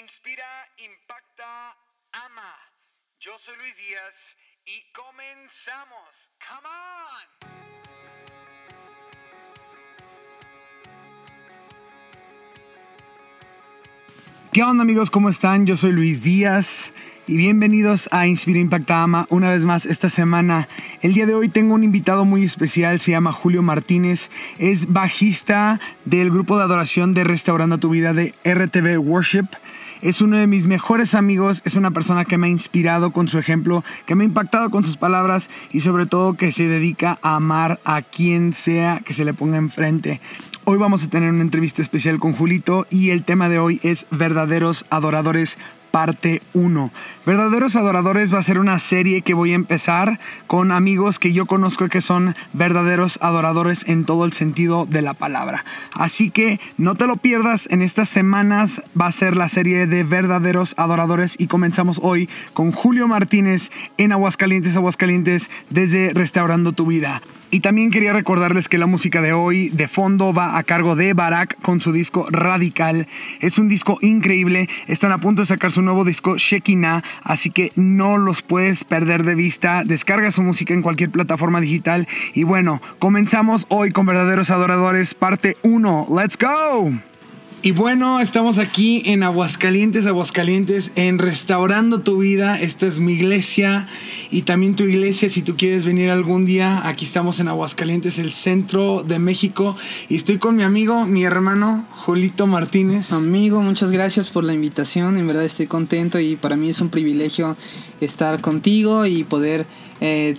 Inspira, impacta, ama. Yo soy Luis Díaz y comenzamos. Come on. ¿Qué onda amigos? ¿Cómo están? Yo soy Luis Díaz y bienvenidos a Inspira Impacta Ama una vez más esta semana. El día de hoy tengo un invitado muy especial, se llama Julio Martínez, es bajista del grupo de adoración de Restaurando tu Vida de RTV Worship. Es uno de mis mejores amigos, es una persona que me ha inspirado con su ejemplo, que me ha impactado con sus palabras y sobre todo que se dedica a amar a quien sea que se le ponga enfrente. Hoy vamos a tener una entrevista especial con Julito y el tema de hoy es verdaderos adoradores parte 1. Verdaderos Adoradores va a ser una serie que voy a empezar con amigos que yo conozco que son verdaderos adoradores en todo el sentido de la palabra. Así que no te lo pierdas, en estas semanas va a ser la serie de verdaderos adoradores y comenzamos hoy con Julio Martínez en Aguascalientes, Aguascalientes, desde Restaurando tu Vida. Y también quería recordarles que la música de hoy de fondo va a cargo de Barak con su disco Radical. Es un disco increíble. Están a punto de sacar su nuevo disco Shekinah, así que no los puedes perder de vista. Descarga su música en cualquier plataforma digital. Y bueno, comenzamos hoy con Verdaderos Adoradores, parte 1. ¡Let's go! Y bueno, estamos aquí en Aguascalientes, Aguascalientes, en Restaurando tu Vida. Esta es mi iglesia y también tu iglesia. Si tú quieres venir algún día, aquí estamos en Aguascalientes, el centro de México. Y estoy con mi amigo, mi hermano, Julito Martínez. Amigo, muchas gracias por la invitación. En verdad estoy contento y para mí es un privilegio estar contigo y poder eh,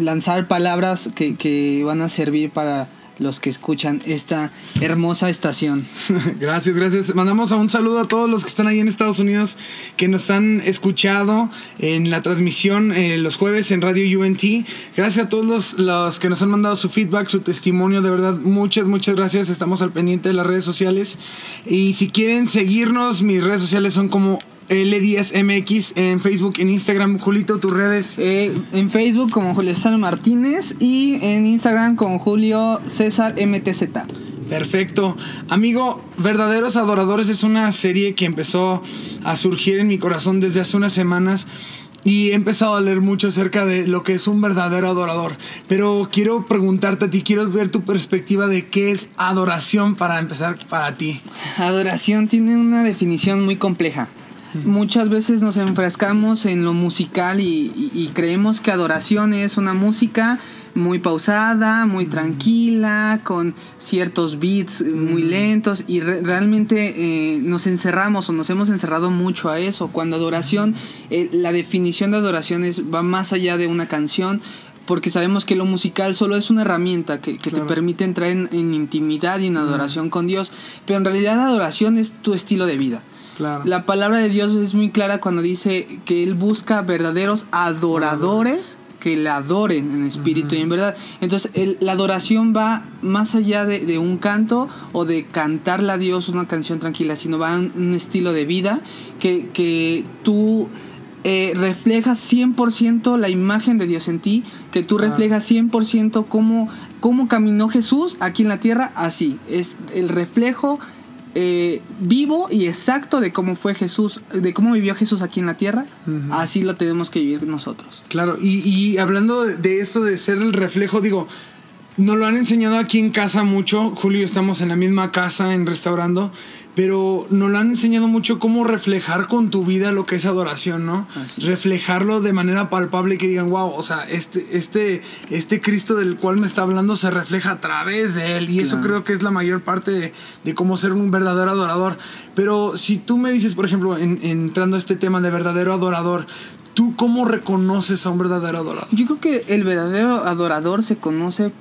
lanzar palabras que, que van a servir para los que escuchan esta hermosa estación. gracias, gracias. Mandamos un saludo a todos los que están ahí en Estados Unidos que nos han escuchado en la transmisión eh, los jueves en Radio UNT. Gracias a todos los, los, que nos han mandado su feedback, su testimonio. De verdad, muchas, muchas gracias. Estamos al pendiente de las redes sociales. Y si quieren seguirnos, mis redes sociales son como L10MX en Facebook, en Instagram. Julito, tus redes. Eh, en Facebook como Julio César Martínez y en Instagram con Julio César MTZ. Perfecto. Amigo, Verdaderos Adoradores es una serie que empezó a surgir en mi corazón desde hace unas semanas. Y he empezado a leer mucho acerca de lo que es un verdadero adorador. Pero quiero preguntarte a ti, quiero ver tu perspectiva de qué es adoración para empezar para ti. Adoración tiene una definición muy compleja. Muchas veces nos enfrascamos en lo musical y, y, y, creemos que adoración es una música muy pausada, muy tranquila, con ciertos beats muy lentos y re realmente eh, nos encerramos o nos hemos encerrado mucho a eso. Cuando adoración, eh, la definición de adoración es, va más allá de una canción, porque sabemos que lo musical solo es una herramienta que, que claro. te permite entrar en, en, intimidad y en adoración mm. con Dios, pero en realidad la adoración es tu estilo de vida. Claro. La palabra de Dios es muy clara cuando dice que Él busca verdaderos adoradores que le adoren en espíritu uh -huh. y en verdad. Entonces, el, la adoración va más allá de, de, un canto o de cantarle a Dios una canción tranquila, sino va en un estilo de vida que, que tú eh, reflejas 100% la imagen de Dios en ti, que tú reflejas 100% cómo, cómo caminó Jesús aquí en la tierra, así. Es el reflejo eh, vivo y exacto de cómo fue Jesús, de cómo vivió Jesús aquí en la tierra, uh -huh. así lo tenemos que vivir nosotros. Claro, y, y hablando de eso de ser el reflejo, digo, nos lo han enseñado aquí en casa mucho, Julio, estamos en la misma casa en restaurando, pero nos lo han enseñado mucho cómo reflejar con tu vida lo que es adoración, ¿no? Así. Reflejarlo de manera palpable y que digan, wow, o sea, este, este, este Cristo del cual me está hablando se refleja a través de él. Y claro. eso creo que es la mayor parte de, de, cómo ser un verdadero adorador. Pero si tú me dices, por ejemplo, en, entrando a este tema de verdadero adorador, ¿tú cómo reconoces a un verdadero adorador? Yo creo que el verdadero adorador se conoce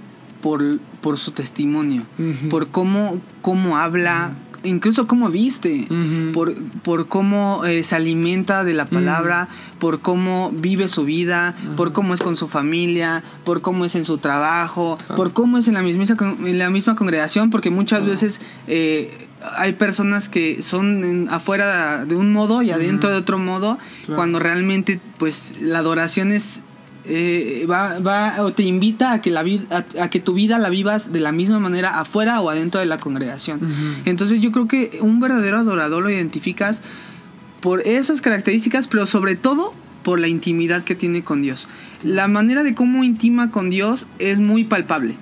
por, por su testimonio, uh -huh. por cómo, cómo habla, uh -huh incluso cómo viste, uh -huh. por, por cómo eh, se alimenta de la palabra, uh -huh. por cómo vive su vida, uh -huh. por cómo es con su familia, por cómo es en su trabajo, por cómo es en la misma, en la misma congregación, porque muchas veces eh, hay personas que son en, afuera de un modo y adentro de otro modo, claro. cuando realmente pues la adoración es eh, va, va o te invita a que, la vida, a, a, que tu vida la vivas de la misma manera afuera o adentro de la congregación. Uh -huh. Entonces yo creo que un verdadero adorador lo identificas por esas características, pero sobre todo por la intimidad que tiene con Dios. La manera de cómo intima con Dios es muy palpable.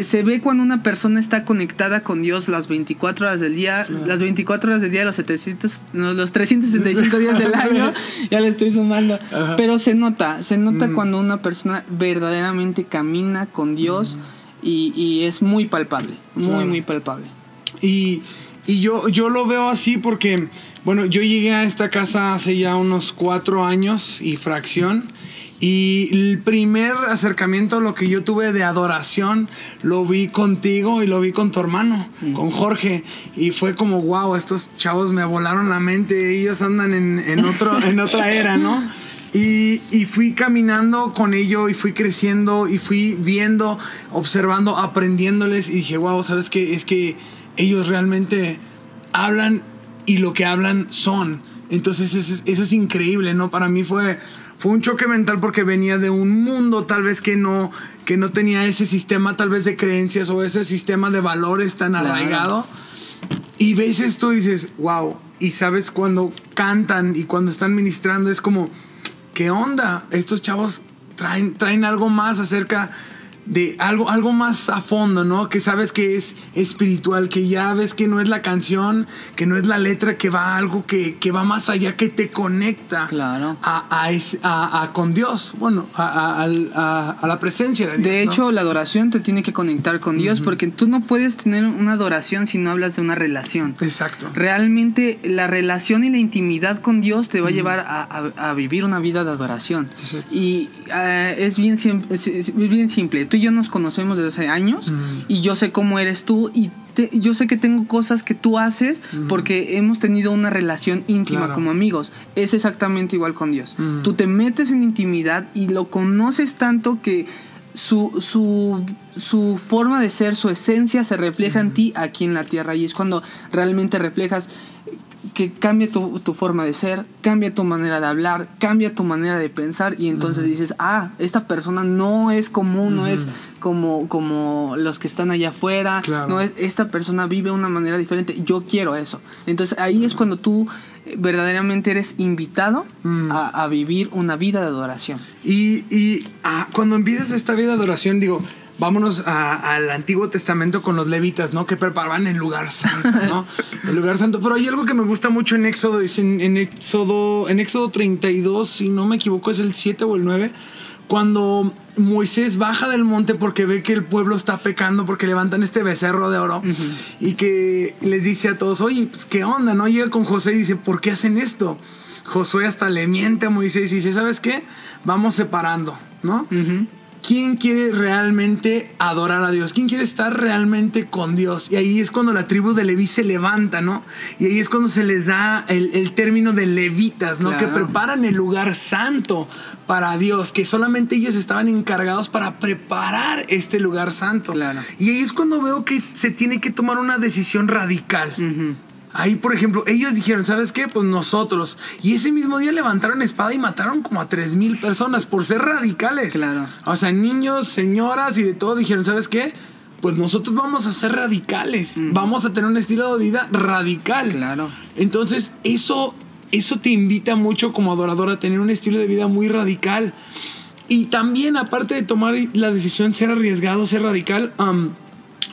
Se ve cuando una persona está conectada con Dios las 24 horas del día, las 24 horas del día, los, 700, los 365 días del año, ya le estoy sumando. Pero se nota, se nota cuando una persona verdaderamente camina con Dios y, es muy palpable, muy, muy palpable. Y, y yo, yo lo veo así porque, bueno, yo llegué a esta casa hace ya unos cuatro años y fracción. Y el primer acercamiento lo que yo tuve de adoración lo vi contigo y lo vi con tu hermano, con Jorge. Y fue como, wow, estos chavos me volaron la mente, ellos andan en, otro, en otra era, ¿no? Y, y, fui caminando con ellos y fui creciendo y fui viendo, observando, aprendiéndoles y dije, wow, ¿sabes qué? Es que ellos realmente hablan y lo que hablan son. Entonces eso, eso es increíble, ¿no? Para mí fue fue un choque mental porque venía de un mundo tal vez que no, que no tenía ese sistema tal vez de creencias o ese sistema de valores tan arraigado. Y ves esto y dices, wow. Y sabes cuando cantan y cuando están ministrando es como, ¿qué onda? Estos chavos traen, traen algo más acerca de algo, algo más a fondo, ¿no? Que sabes que es espiritual, que ya ves que no es la canción, que no es la letra, que va algo que, va más allá, que te conecta claro. a, con Dios, bueno, a, la presencia de Dios. De hecho, la adoración te tiene que conectar con Dios, porque tú no puedes tener una adoración si no hablas de una relación. Exacto. Realmente la relación y la intimidad con Dios te va a llevar a, vivir una vida de adoración. Y eh, es, bien, es bien simple. Tú yo nos conocemos desde hace años y yo sé cómo eres tú y yo sé que tengo cosas que tú haces porque hemos tenido una relación íntima como amigos. Es exactamente igual con Dios. Tú te metes en intimidad y lo conoces tanto que su, su, su forma de ser, su esencia se refleja en ti aquí en la tierra y es cuando realmente reflejas que cambia tu, tu, forma de ser, cambia tu manera de hablar, cambia tu manera de pensar y entonces dices, ah, esta persona no es común, no es como, como los que están allá afuera, no es, esta persona vive de una manera diferente, yo quiero eso. Entonces ahí es cuando tú verdaderamente eres invitado a, a, vivir una vida de adoración. Y, y ah, cuando empiezas esta vida de adoración, digo, vámonos al Antiguo Testamento con los levitas, ¿no? Que preparaban el lugar santo, ¿no? el lugar santo. Pero hay algo que me gusta mucho en Éxodo, en, en, Éxodo, en Éxodo 32, si no me equivoco, es el 7 o el 9, cuando Moisés baja del monte porque ve que el pueblo está pecando porque levantan este becerro de oro y que les dice a todos, oye, pues qué onda, ¿no? Llega con José y dice, ¿por qué hacen esto? Josué hasta le miente a Moisés y dice, ¿sabes qué? Vamos separando, ¿no? ¿Quién quiere realmente adorar a Dios? ¿Quién quiere estar realmente con Dios? Y ahí es cuando la tribu de Leví se levanta, ¿no? Y ahí es cuando se les da el, término de levitas, ¿no? Que preparan el lugar santo para Dios, que solamente ellos estaban encargados para preparar este lugar santo. Y ahí es cuando veo que se tiene que tomar una decisión radical. Ahí, por ejemplo, ellos dijeron, ¿sabes qué? Pues nosotros. Y ese mismo día levantaron espada y mataron como a tres mil personas por ser radicales. Claro. O sea, niños, señoras y de todo dijeron, ¿sabes qué? Pues nosotros vamos a ser radicales. Vamos a tener un estilo de vida radical. Claro. Entonces, eso, eso te invita mucho como adorador a tener un estilo de vida muy radical. Y también, aparte de tomar la decisión ser arriesgado, ser radical,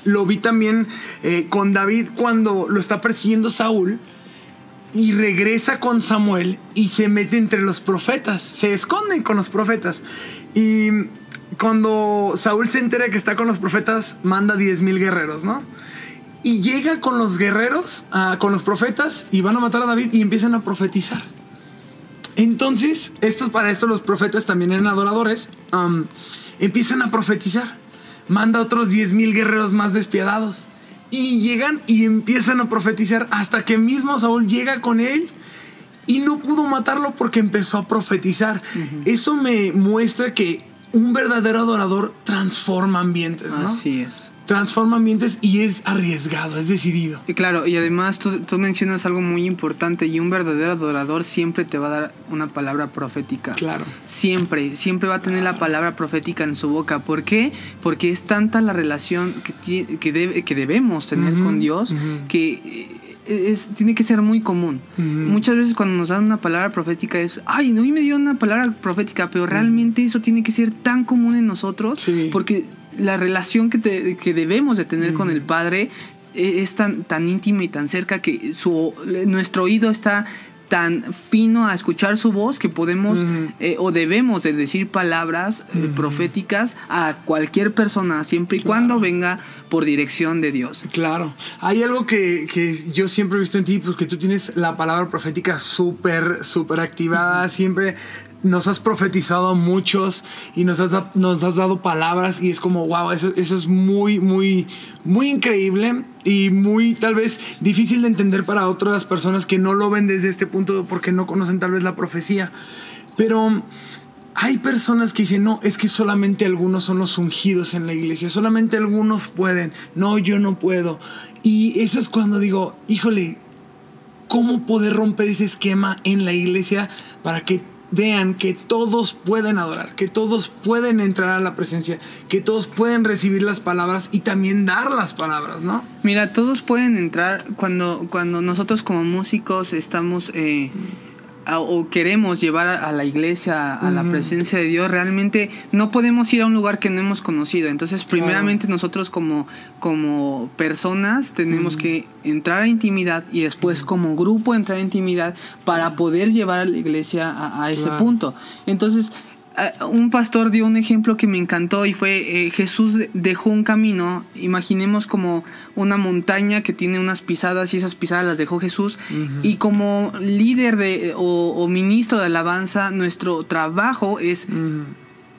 lo vi también eh, con David cuando lo está persiguiendo Saúl y regresa con Samuel y se mete entre los profetas, se esconden con los profetas. Y cuando Saúl se entera que está con los profetas, manda 10 mil guerreros, ¿no? Y llega con los guerreros, ah, con los profetas, y van a matar a David y empiezan a profetizar. Entonces, estos para esto los profetas también eran adoradores, empiezan a profetizar manda otros 10.000 guerreros más despiadados. Y llegan y empiezan a profetizar hasta que mismo Saúl llega con él y no pudo matarlo porque empezó a profetizar. Eso me muestra que un verdadero adorador transforma ambientes, ¿no? Así es transforma ambientes y es arriesgado, es decidido. Y claro, y además tú, tú, mencionas algo muy importante y un verdadero adorador siempre te va a dar una palabra profética. Claro. Siempre, siempre va a tener la palabra profética en su boca. ¿Por qué? Porque es tanta la relación que, que, debe, que debemos tener con Dios que es, tiene que ser muy común. Muchas veces cuando nos dan una palabra profética es, ay, no, y me dieron una palabra profética, pero realmente eso tiene que ser tan común en nosotros porque la relación que, que debemos de tener con el Padre e, es tan, tan íntima y tan cerca que su, nuestro oído está tan fino a escuchar su voz que podemos eh, o debemos de decir palabras eh, proféticas a cualquier persona siempre y cuando venga por dirección de Dios. Claro, hay algo que, que, yo siempre he visto en ti, pues que tú tienes la palabra profética súper, súper activada, siempre nos has profetizado a muchos y nos has, dado palabras y es como, wow, eso, eso es muy, muy, muy increíble y muy tal vez difícil de entender para otras personas que no lo ven desde este punto porque no conocen tal vez la profecía. Pero hay personas que dicen, no, es que solamente algunos son los ungidos en la iglesia, solamente algunos pueden, no, yo no puedo. Y eso es cuando digo, híjole, ¿cómo poder romper ese esquema en la iglesia para que vean que todos pueden adorar, que todos pueden entrar a la presencia, que todos pueden recibir las palabras y también dar las palabras, ¿no? Mira, todos pueden entrar cuando, cuando nosotros como músicos estamos... Eh, o queremos llevar a la iglesia a la presencia de Dios, realmente no podemos ir a un lugar que no hemos conocido. Entonces, primeramente nosotros como, como personas tenemos que entrar a intimidad y después como grupo entrar a intimidad para poder llevar a la iglesia a, ese punto. Entonces, un pastor dio un ejemplo que me encantó y fue eh, Jesús dejó un camino, imaginemos como una montaña que tiene unas pisadas y esas pisadas las dejó Jesús y como líder de, o, ministro de alabanza nuestro trabajo es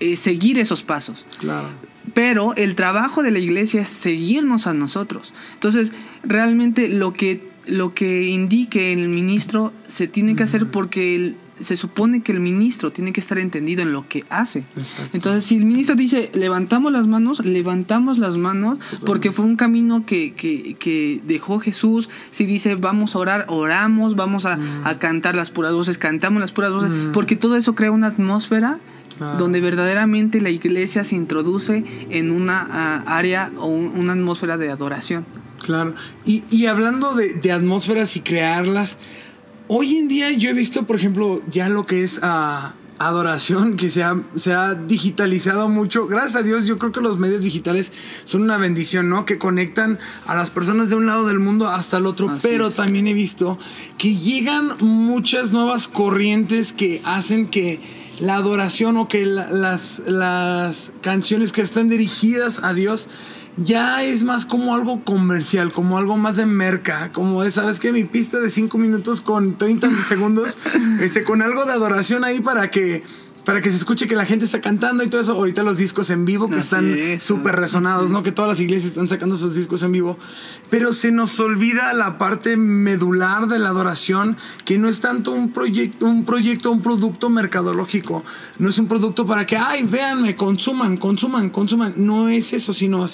eh, seguir esos pasos. Claro. Pero el trabajo de la iglesia es seguirnos a nosotros. Entonces, realmente lo que, lo que indique el ministro se tiene que hacer porque el se supone que el ministro tiene que estar entendido en lo que hace. Entonces, si el ministro dice, levantamos las manos, levantamos las manos, porque fue un camino que, que, dejó Jesús. Si dice, vamos a orar, oramos, vamos a, mm. cantar las puras voces, cantamos las puras voces, mm. porque todo eso crea una atmósfera donde verdaderamente la iglesia se introduce en una área o una atmósfera de adoración. Claro. Y, y hablando de, de atmósferas y crearlas, Hoy en día yo he visto, por ejemplo, ya lo que es ah, adoración, que se ha, se ha digitalizado mucho. Gracias a Dios, yo creo que los medios digitales son una bendición, ¿no? Que conectan a las personas de un lado del mundo hasta el otro. pero también he visto que llegan muchas nuevas corrientes que hacen que la adoración o que las, las canciones que están dirigidas a Dios ya es más como algo comercial, como algo más de merca, como es, ¿sabes qué? Mi pista de 5 minutos con 30 segundos, este, con algo de adoración ahí para que para que se escuche que la gente está cantando y todo eso. Ahorita los discos en vivo que están súper resonados, ¿no? Que todas las iglesias están sacando sus discos en vivo. Pero se nos olvida la parte medular de la adoración, que no es tanto un proyecto, un proyecto, un producto mercadológico. No es un producto para que, ay, véanme, consuman, consuman, consuman. No es eso, sino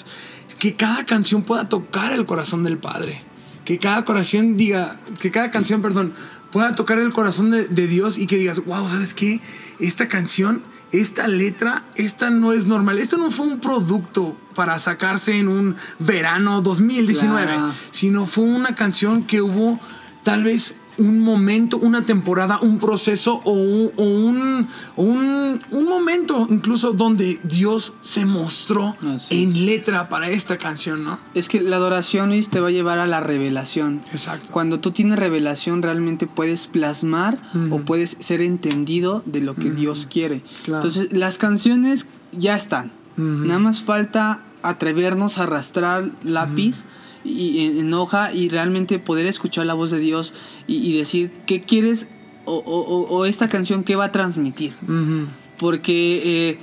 que cada canción pueda tocar el corazón del Padre. Que cada corazón diga, que cada canción, perdón, pueda tocar el corazón de, Dios y que digas, wow, ¿sabes qué? Esta canción, esta letra, esta no es normal. Esto no fue un producto para sacarse en un verano 2019, sino fue una canción que hubo tal vez un momento, una temporada, un proceso o un, un, un, momento incluso donde Dios se mostró en letra para esta canción, ¿no? Es que la adoración te va a llevar a la revelación. Exacto. Cuando tú tienes revelación realmente puedes plasmar o puedes ser entendido de lo que Dios quiere. Entonces las canciones ya están. Nada más falta atrevernos a arrastrar lápiz y en, hoja y realmente poder escuchar la voz de Dios y, decir qué quieres o, esta canción qué va a transmitir. Porque eh,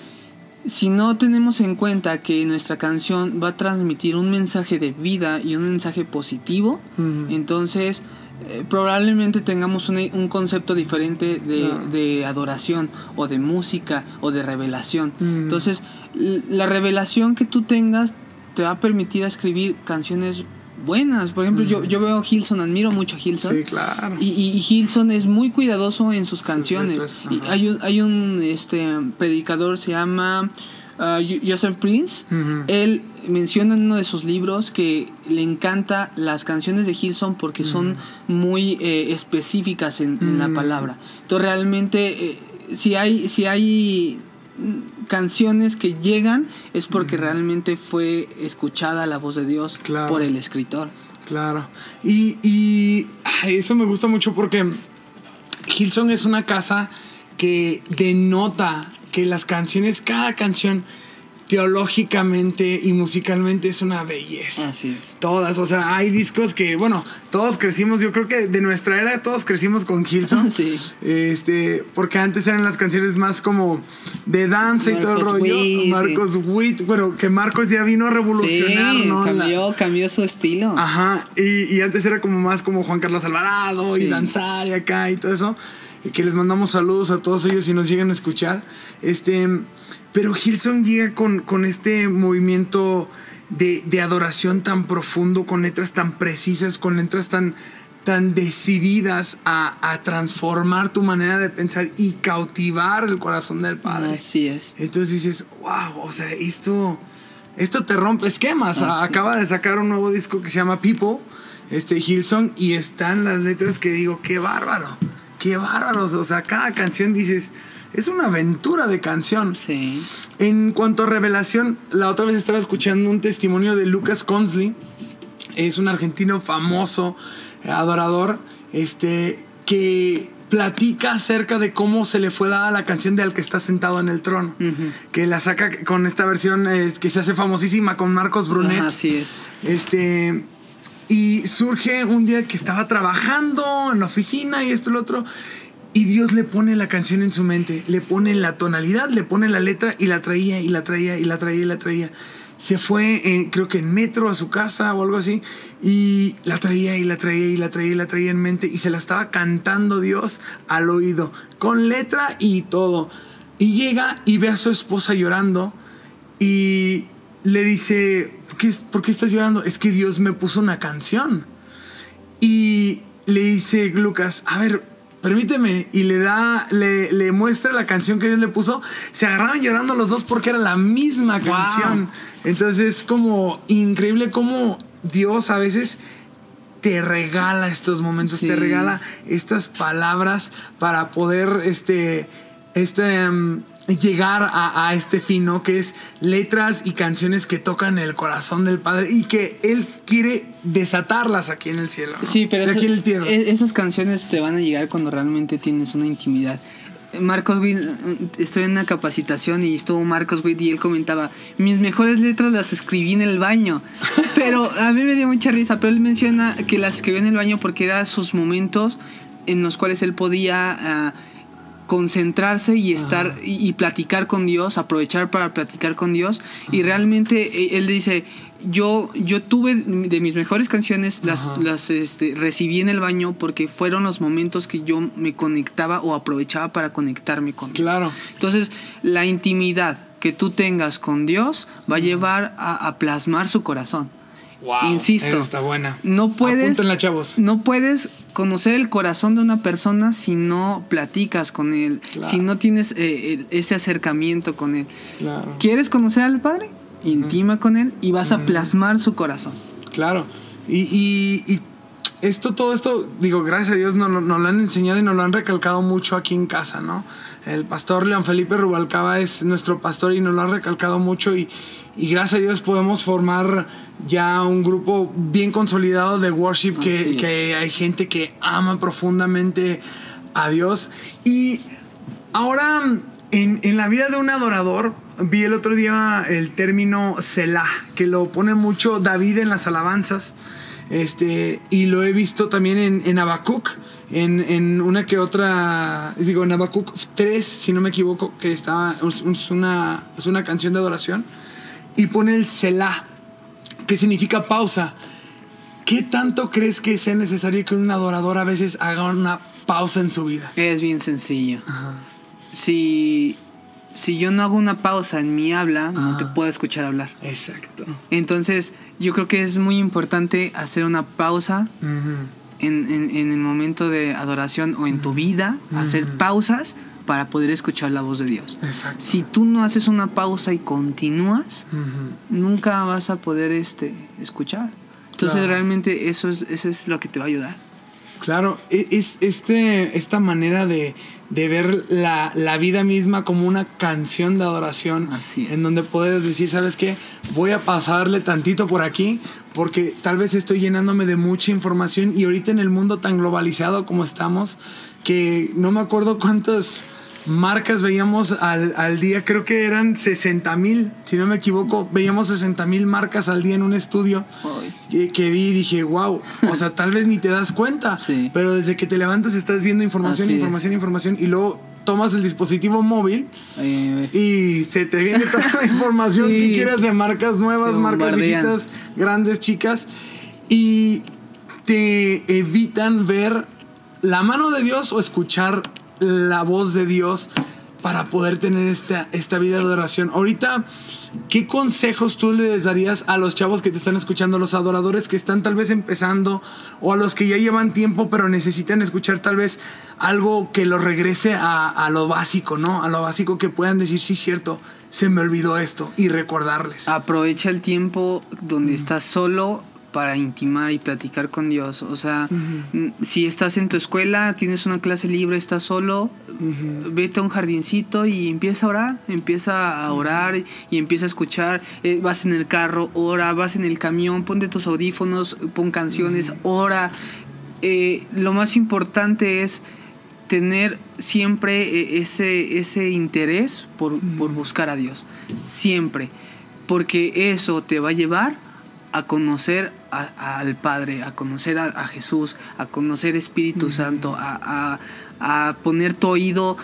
si no tenemos en cuenta que nuestra canción va a transmitir un mensaje de vida y un mensaje positivo, entonces eh, probablemente tengamos un, concepto diferente de, de, adoración o de música o de revelación. Entonces, la revelación que tú tengas te va a permitir escribir canciones buenas. Por ejemplo, yo, yo veo a Hilson, admiro mucho a Hilson. Sí, claro. Y, y, Hilson es muy cuidadoso en sus canciones. y hay un, hay un este, predicador, se llama uh, Joseph Prince, él menciona en uno de sus libros que le encanta las canciones de Hilson porque son muy eh, específicas en, la palabra. Entonces realmente eh, si hay si hay canciones que llegan es porque realmente fue escuchada la voz de Dios por el escritor. Claro. Y, y eso me gusta mucho porque Hilson es una casa que denota que las canciones, cada canción teológicamente y musicalmente es una belleza. Así es. Todas, o sea, hay discos que, bueno, todos crecimos, yo creo que de nuestra era todos crecimos con Hilson. Sí. Este, porque antes eran las canciones más como de danza y todo el rollo. Marcos Witt, bueno, que Marcos ya vino a revolucionar, ¿no? Cambió, cambió su estilo. Ajá, y, y, antes era como más como Juan Carlos Alvarado y danzar y acá y todo eso. Y que les mandamos saludos a todos ellos si nos llegan a escuchar. Este pero Hilson llega con, este movimiento de, adoración tan profundo, con letras tan precisas, con letras tan, tan decididas a, transformar tu manera de pensar y cautivar el corazón del Padre. Así es. Entonces dices, wow, o sea, esto, esto te rompe esquemas. Acaba de sacar un nuevo disco que se llama People, este Hilson, y están las letras que digo, qué bárbaro, qué bárbaros. O sea, cada canción dices es una aventura de canción. Sí. En cuanto a revelación, la otra vez estaba escuchando un testimonio de Lucas Consley. Es un argentino famoso, adorador, este, que platica acerca de cómo se le fue dada la canción de Al que está sentado en el trono. Que la saca con esta versión eh, que se hace famosísima con Marcos Brunet. así es. Este. Y surge un día que estaba trabajando en la oficina y esto y lo otro. Y Dios le pone la canción en su mente, le pone la tonalidad, le pone la letra y la traía y la traía y la traía y la traía. Se fue, creo que en metro a su casa o algo así, y la traía y la traía y la traía y la traía en mente y se la estaba cantando Dios al oído, con letra y todo. Y llega y ve a su esposa llorando y le dice, ¿Qué, ¿por qué estás llorando? Es que Dios me puso una canción. Y le dice Lucas, a ver, permíteme, y le da, le, muestra la canción que Dios le puso, se agarraron llorando los dos porque era la misma canción. Entonces es como increíble cómo Dios a veces te regala estos momentos, te regala estas palabras para poder, este, este, em, llegar a, este fin, ¿no? Que es letras y canciones que tocan el corazón del Padre y que Él quiere desatarlas aquí en el cielo. Sí, pero e, esas canciones te van a llegar cuando realmente tienes una intimidad. Marcos Witt, estoy en una capacitación y estuvo Marcos Witt y él comentaba, mis mejores letras las escribí en el baño. Pero a mí me dio mucha risa, pero él menciona que las escribió en el baño porque eran sus momentos en los cuales él podía... Ah, concentrarse y estar y, platicar con Dios, aprovechar para platicar con Dios. Y realmente eh, él dice, yo, yo tuve de mis mejores canciones, las, las este, recibí en el baño porque fueron los momentos que yo me conectaba o aprovechaba para conectarme con Dios. Claro. Entonces, la intimidad que tú tengas con Dios va a llevar a plasmar su corazón. Insisto. Está buena. No puedes. chavos. No puedes conocer el corazón de una persona si no platicas con él, si no tienes eh, ese acercamiento con él. ¿Quieres conocer al Padre? Intima con él y vas a plasmar su corazón. Claro. Y, y, esto, todo esto, digo, gracias a Dios nos, nos, lo han enseñado y nos lo han recalcado mucho aquí en casa, ¿no? El pastor León Felipe Rubalcaba es nuestro pastor y nos lo ha recalcado mucho y, y gracias a Dios podemos formar ya un grupo bien consolidado de worship que, que, hay gente que ama profundamente a Dios. Y ahora en, en, la vida de un adorador, vi el otro día el término Selah, que lo pone mucho David en las alabanzas. Este, y lo he visto también en, en Habacuc, en, en, una que otra, digo, en Habacuc 3, si no me equivoco, que está, es una, es una canción de adoración y pone el Selah, que significa pausa. ¿Qué tanto crees que sea necesario que un adorador a veces haga una pausa en su vida? Es bien sencillo. Si, si yo no hago una pausa en mi habla, no te puedo escuchar hablar. Exacto. Entonces, yo creo que es muy importante hacer una pausa en, el momento de adoración o en tu vida, hacer pausas para poder escuchar la voz de Dios. Si tú no haces una pausa y continúas, nunca vas a poder este, escuchar. Entonces realmente eso es, eso es lo que te va a ayudar. Claro, e, es este, esta manera de, ver la, vida misma como una canción de adoración. En donde puedes decir, ¿sabes qué? Voy a pasarle tantito por aquí porque tal vez estoy llenándome de mucha información y ahorita en el mundo tan globalizado como estamos, que no me acuerdo cuántos marcas veíamos al, al día, creo que eran 60 mil, si no me equivoco, veíamos 60 mil marcas al día en un estudio que, vi y dije, wow, o sea, tal vez ni te das cuenta, pero desde que te levantas estás viendo información, información, información y luego tomas el dispositivo móvil y se te viene toda la información que quieras de marcas nuevas, marcas viejitas, grandes, chicas y te evitan ver la mano de Dios o escuchar la voz de Dios para poder tener esta, esta vida de adoración. Ahorita, ¿qué consejos tú le darías a los chavos que te están escuchando, a los adoradores que están tal vez empezando o a los que ya llevan tiempo pero necesitan escuchar tal vez algo que los regrese a, a lo básico, ¿no? A lo básico que puedan decir, sí, cierto, se me olvidó esto y recordarles. Aprovecha el tiempo donde estás solo para intimar y platicar con Dios. O sea, si estás en tu escuela, tienes una clase libre, estás solo, vete a un jardincito y empieza a orar, empieza a orar y empieza a escuchar. Eh, vas en el carro, ora, vas en el camión, ponte tus audífonos, pon canciones, ora. Eh, lo más importante es tener siempre eh, ese, ese interés por, por buscar a Dios. Siempre. Porque eso te va a llevar a conocer al Padre, a conocer a, Jesús, a conocer Espíritu Santo, a, poner tu oído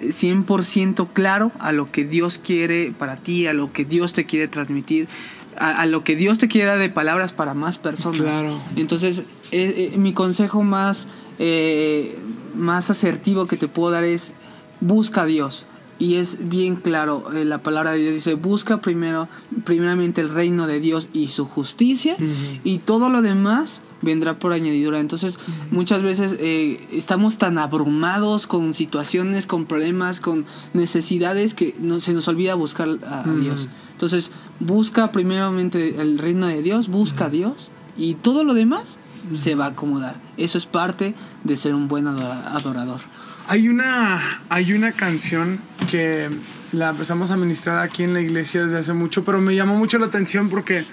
100% claro a lo que Dios quiere para ti, a lo que Dios te quiere transmitir, a, lo que Dios te quiere dar de palabras para más personas. Claro. Entonces, eh, eh, mi consejo más, eh, más asertivo que te puedo dar es busca a Dios y es bien claro, eh, la palabra de Dios dice, busca primero, primeramente el reino de Dios y su justicia, y todo lo demás vendrá por añadidura. Entonces, muchas veces eh, estamos tan abrumados con situaciones, con problemas, con necesidades que no, se nos olvida buscar a, Dios. Entonces, busca primeramente el reino de Dios, busca a Dios, y todo lo demás se va a acomodar. Eso es parte de ser un buen adorador. Hay una, hay una canción que la empezamos a ministrar aquí en la iglesia desde hace mucho, pero me llamó mucho la atención porque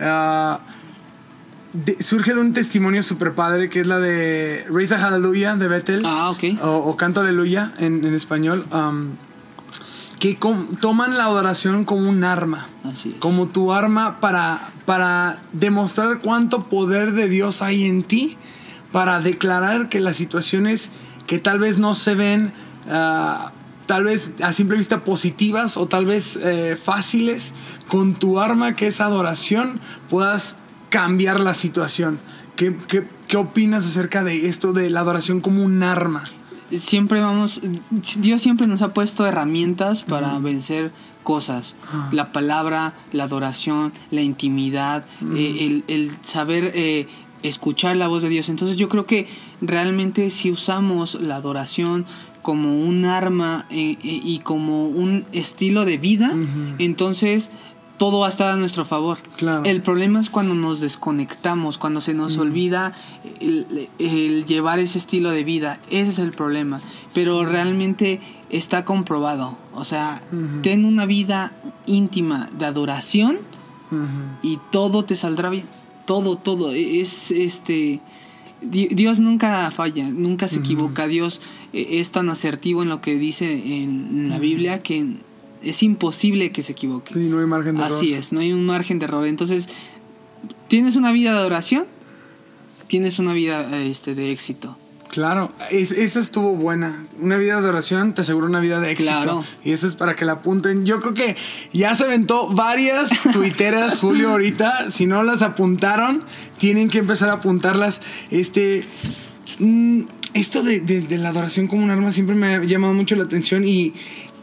ah, surge de un testimonio super padre que es la de Raise a Hallelujah de Bethel. Ah, ok. O, Canto Aleluya en, español. que toman la adoración como un arma. Como tu arma para, para demostrar cuánto poder de Dios hay en ti. Para declarar que las situaciones que tal vez no se ven ah, tal vez a simple vista positivas o tal vez eh, fáciles, con tu arma que es adoración puedas cambiar la situación. ¿Qué, qué, opinas acerca de esto de la adoración como un arma? Siempre vamos, Dios siempre nos ha puesto herramientas para vencer cosas. Ah. La palabra, la adoración, la intimidad, eh, el, saber eh, escuchar la voz de Dios. Entonces yo creo que realmente si usamos la adoración como un arma eh, eh, y como un estilo de vida, entonces todo va a estar a nuestro favor. El problema es cuando nos desconectamos, cuando se nos olvida el, llevar ese estilo de vida. Ese es el problema. Pero realmente está comprobado. O sea, ten una vida íntima de adoración y todo te saldrá bien todo, todo. Es este. Dios nunca falla, nunca se equivoca. Dios e, es tan asertivo en lo que dice en la Biblia que es imposible que se equivoque. Sí, no hay margen de error. Así es, no hay un margen de error. Entonces, tienes una vida de adoración, tienes una vida este, de éxito. Claro, esa estuvo buena. Una vida de oración te asegura una vida de éxito. Claro. Y eso es para que la apunten. Yo creo que ya se aventó varias tuiteras, Julio, ahorita. Si no las apuntaron, tienen que empezar a apuntarlas. Este. Mm, esto de, la adoración como un arma siempre me ha llamado mucho la atención y,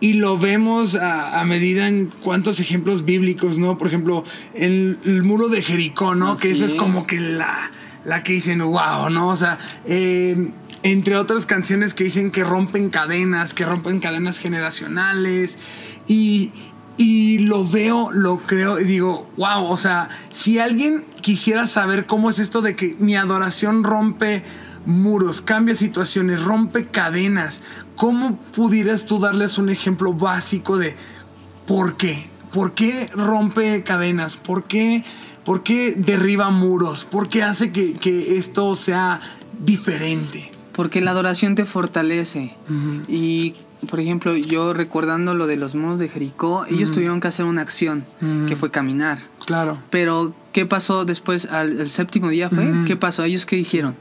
lo vemos a, medida en cuántos ejemplos bíblicos, ¿no? Por ejemplo, el, el muro de Jericó, ¿no? que esa es como que la la que dicen, wow, ¿no? O sea, eh, entre otras canciones que dicen que rompen cadenas, que rompen cadenas generacionales. Y, y lo veo, lo creo y digo, wow, o sea, si alguien quisiera saber cómo es esto de que mi adoración rompe muros, cambia situaciones, rompe cadenas, ¿cómo pudieras tú darles un ejemplo básico de por qué? ¿Por qué rompe cadenas? ¿Por qué, por qué derriba muros? ¿Por qué hace que, que esto sea diferente? Porque la adoración te fortalece. Y, por ejemplo, yo recordando lo de los modos de Jericó, ellos tuvieron que hacer una acción, que fue caminar. Claro. Pero, ¿qué pasó después? Al, séptimo día fue. ¿Qué pasó? ¿Ellos qué hicieron?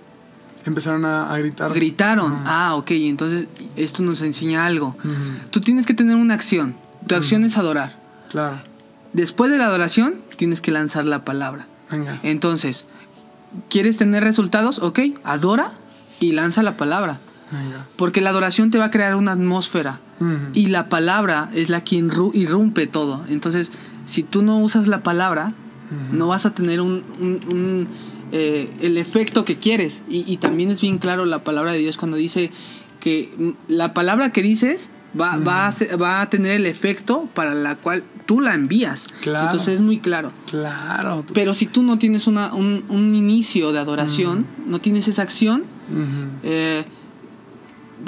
Empezaron a, gritar. Gritaron. Ah, ok. Entonces, esto nos enseña algo. Tú tienes que tener una acción. Tu acción es adorar. Claro. Después de la adoración, tienes que lanzar la palabra. Venga. Entonces, ¿quieres tener resultados? Ok, adora y lanza la palabra. Venga. Porque la adoración te va a crear una atmósfera. Y la palabra es la que irru- irrumpe todo. Entonces, si tú no usas la palabra, no vas a tener un, un- un, eh, el efecto que quieres. Y, y también es bien claro la palabra de Dios cuando dice que la palabra que dices va, va, a, va a tener el efecto para la cual tú la envías. Claro. Entonces es muy claro. Claro. Pero si tú no tienes una, un, un inicio de adoración, no tienes esa acción, eh,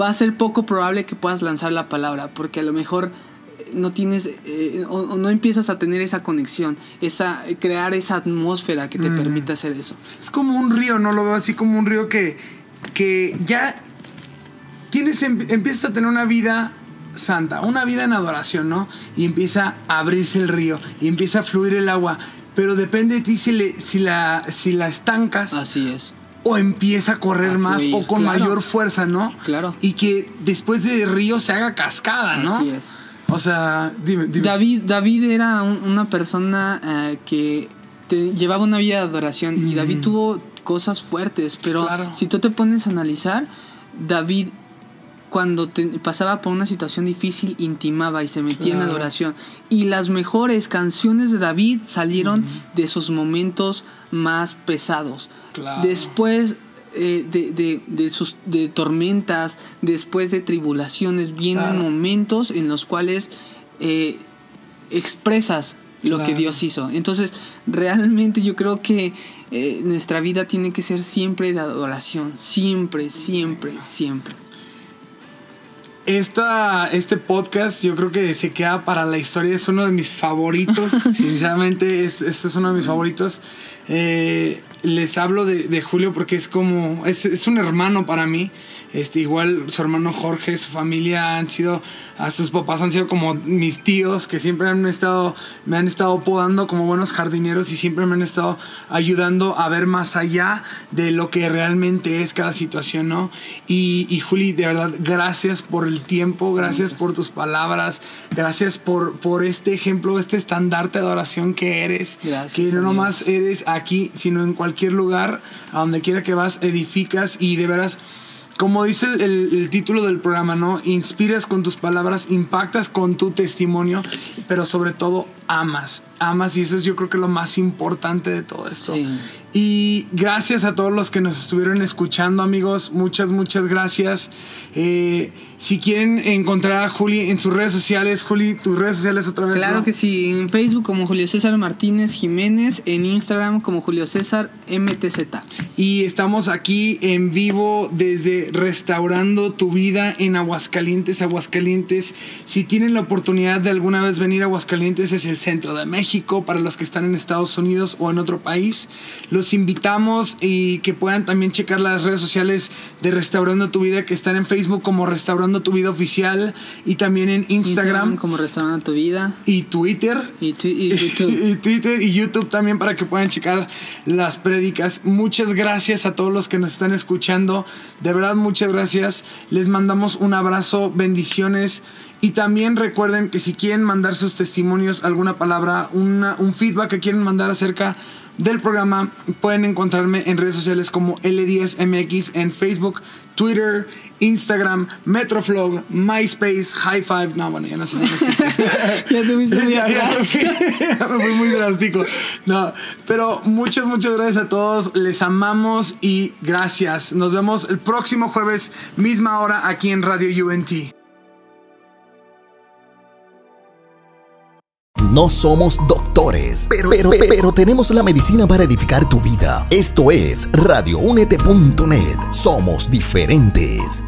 va a ser poco probable que puedas lanzar la palabra, porque a lo mejor eh, no tienes eh, o, o no empiezas a tener esa conexión, esa crear esa atmósfera que te Mm. permita hacer eso. Es como un río, ¿no? Lo veo así como un río que, que ya tienes, em- empiezas a tener una vida santa, una vida en adoración, ¿no? Y empieza a abrirse el río y empieza a fluir el agua. Pero depende de ti si, le, si, la, si la estancas Así es. o empieza a correr A más o con claro. mayor fuerza, ¿no? Claro. Y que después de río se haga cascada, ¿no? Así es. O sea, dime, dime. David, David era un- una persona eh, que te- llevaba una vida de adoración y Mm. David tuvo cosas fuertes, pero Claro. si tú te pones a analizar, David cuando te- pasaba por una situación difícil intimaba y se metía en Claro. adoración y las mejores canciones de David salieron de sus momentos más pesados. Claro. Después eh, de, de- de sus de tormentas, después de tribulaciones, vienen Claro. momentos en los cuales eh, expresas lo que. Dios hizo. Entonces, realmente yo creo que eh, nuestra vida tiene que ser siempre de adoración, siempre, siempre, siempre. Esta, este podcast yo creo que se queda para la historia, es uno de mis favoritos, sinceramente es, este es uno de mis favoritos. Eh, les hablo de, de Julio porque es como, es, es un hermano para mí, este, igual su hermano Jorge, su familia han sido, a sus papás han sido como mis tíos que siempre han estado, me han estado podando como buenos jardineros y siempre me han estado ayudando a ver más allá de lo que realmente es cada situación, ¿no? Y, y Juli, de verdad, gracias por el tiempo, gracias por tus palabras, gracias por, por este ejemplo, este estandarte de adoración que eres, Gracias que no nomás eres aquí, sino en cualquier lugar, a donde quiera que vas, edificas y de veras como dice el, título del programa, ¿no? Inspiras con tus palabras, impactas con tu testimonio, pero sobre todo amas. Amas y eso es yo creo que lo más importante de todo esto. Sí. Y gracias a todos los que nos estuvieron escuchando, amigos. Muchas, muchas gracias. Eh, si quieren encontrar a Juli en sus redes sociales, Juli, tus redes sociales otra vez. Claro ¿no? que sí, en Facebook como Julio César Martínez Jiménez, en Instagram como Julio César MTZ. Y estamos aquí en vivo desde Restaurando tu Vida en Aguascalientes, Aguascalientes. Si tienen la oportunidad de alguna vez venir a Aguascalientes, es el centro de México para los que están en Estados Unidos o en otro país. Los invitamos y que puedan también checar las redes sociales de Restaurando tu Vida que están en Facebook como Restaurando tu Vida Oficial y también en Instagram, como Restaurando tu Vida y Twitter y, tu- y YouTube. y Twitter y YouTube también para que puedan checar las prédicas. Muchas gracias a todos los que nos están escuchando. De verdad, muchas gracias. Les mandamos un abrazo, bendiciones. Y también recuerden que si quieren mandar sus testimonios, alguna palabra, una- un feedback que quieren mandar acerca del programa, pueden encontrarme en redes sociales como L10MX en Facebook, Twitter, Instagram, Metroflog, MySpace, High Five. No, bueno, ya no sé si ya te fuiste muy ya, ya, ya me fui muy drástico. No, pero muchas, muchas gracias a todos. Les amamos y gracias. Nos vemos el próximo jueves, misma hora, aquí en Radio UNT. No somos doctores, pero, tenemos la medicina para edificar tu vida. Esto es radioúnete.net. Somos diferentes.